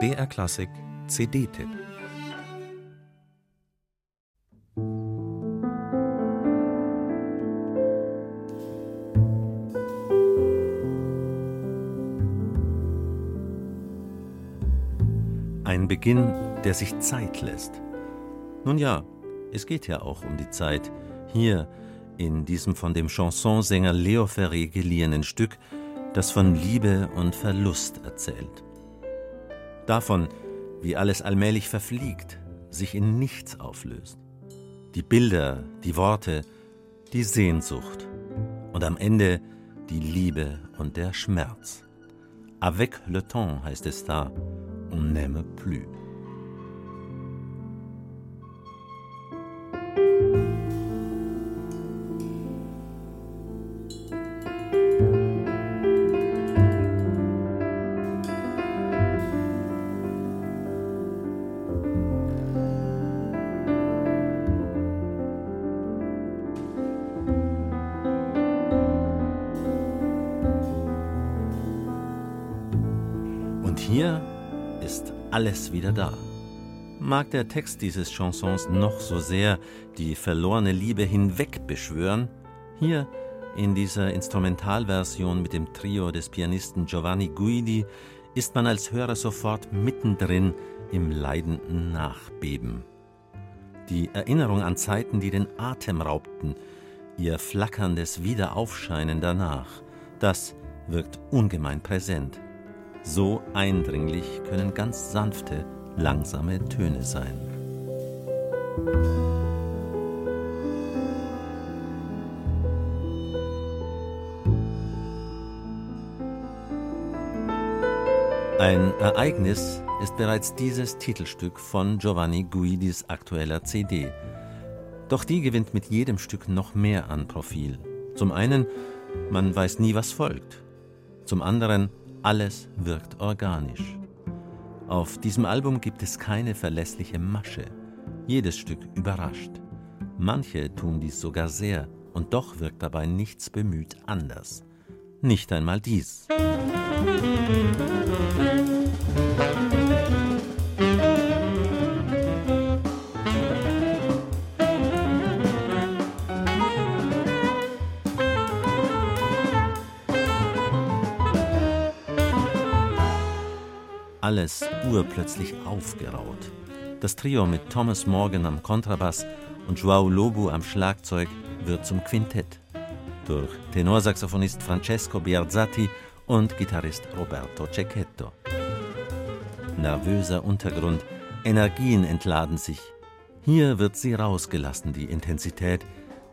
BR Klassik CD-Tipp Ein Beginn, der sich Zeit lässt. Nun ja, es geht ja auch um die Zeit. Hier in diesem von dem Chansonsänger Leo Ferré geliehenen Stück, das von Liebe und Verlust erzählt. Davon, wie alles allmählich verfliegt, sich in nichts auflöst. Die Bilder, die Worte, die Sehnsucht und am Ende die Liebe und der Schmerz. Avec le temps heißt es da on n'aime plus. Hier ist alles wieder da. Mag der Text dieses Chansons noch so sehr die verlorene Liebe hinwegbeschwören, hier in dieser Instrumentalversion mit dem Trio des Pianisten Giovanni Guidi ist man als Hörer sofort mittendrin im leidenden Nachbeben. Die Erinnerung an Zeiten, die den Atem raubten, ihr flackerndes Wiederaufscheinen danach, das wirkt ungemein präsent. So eindringlich können ganz sanfte, langsame Töne sein. Ein Ereignis ist bereits dieses Titelstück von Giovanni Guidis aktueller CD. Doch die gewinnt mit jedem Stück noch mehr an Profil. Zum einen, man weiß nie, was folgt. Zum anderen, alles wirkt organisch. Auf diesem Album gibt es keine verlässliche Masche. Jedes Stück überrascht. Manche tun dies sogar sehr, und doch wirkt dabei nichts bemüht anders. Nicht einmal dies. Alles urplötzlich aufgeraut. Das Trio mit Thomas Morgan am Kontrabass und Joao Lobo am Schlagzeug wird zum Quintett. Durch Tenorsaxophonist Francesco Biarzatti und Gitarrist Roberto Cecchetto. Nervöser Untergrund, Energien entladen sich. Hier wird sie rausgelassen, die Intensität,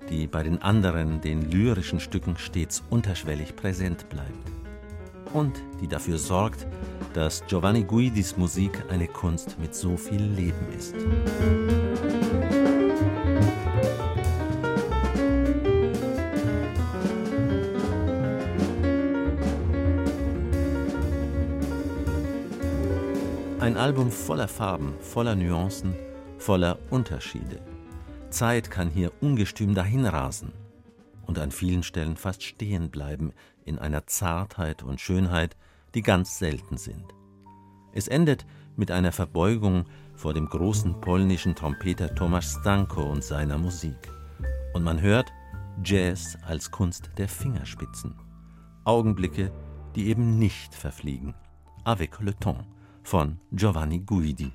die bei den anderen, den lyrischen Stücken stets unterschwellig präsent bleibt. Und die dafür sorgt, dass Giovanni Guidis Musik eine Kunst mit so viel Leben ist. Ein Album voller Farben, voller Nuancen, voller Unterschiede. Zeit kann hier ungestüm dahinrasen und an vielen Stellen fast stehen bleiben in einer Zartheit und Schönheit, die ganz selten sind. Es endet mit einer Verbeugung vor dem großen polnischen Trompeter Tomasz Stanko und seiner Musik. Und man hört Jazz als Kunst der Fingerspitzen. Augenblicke, die eben nicht verfliegen. Avec le temps von Giovanni Guidi.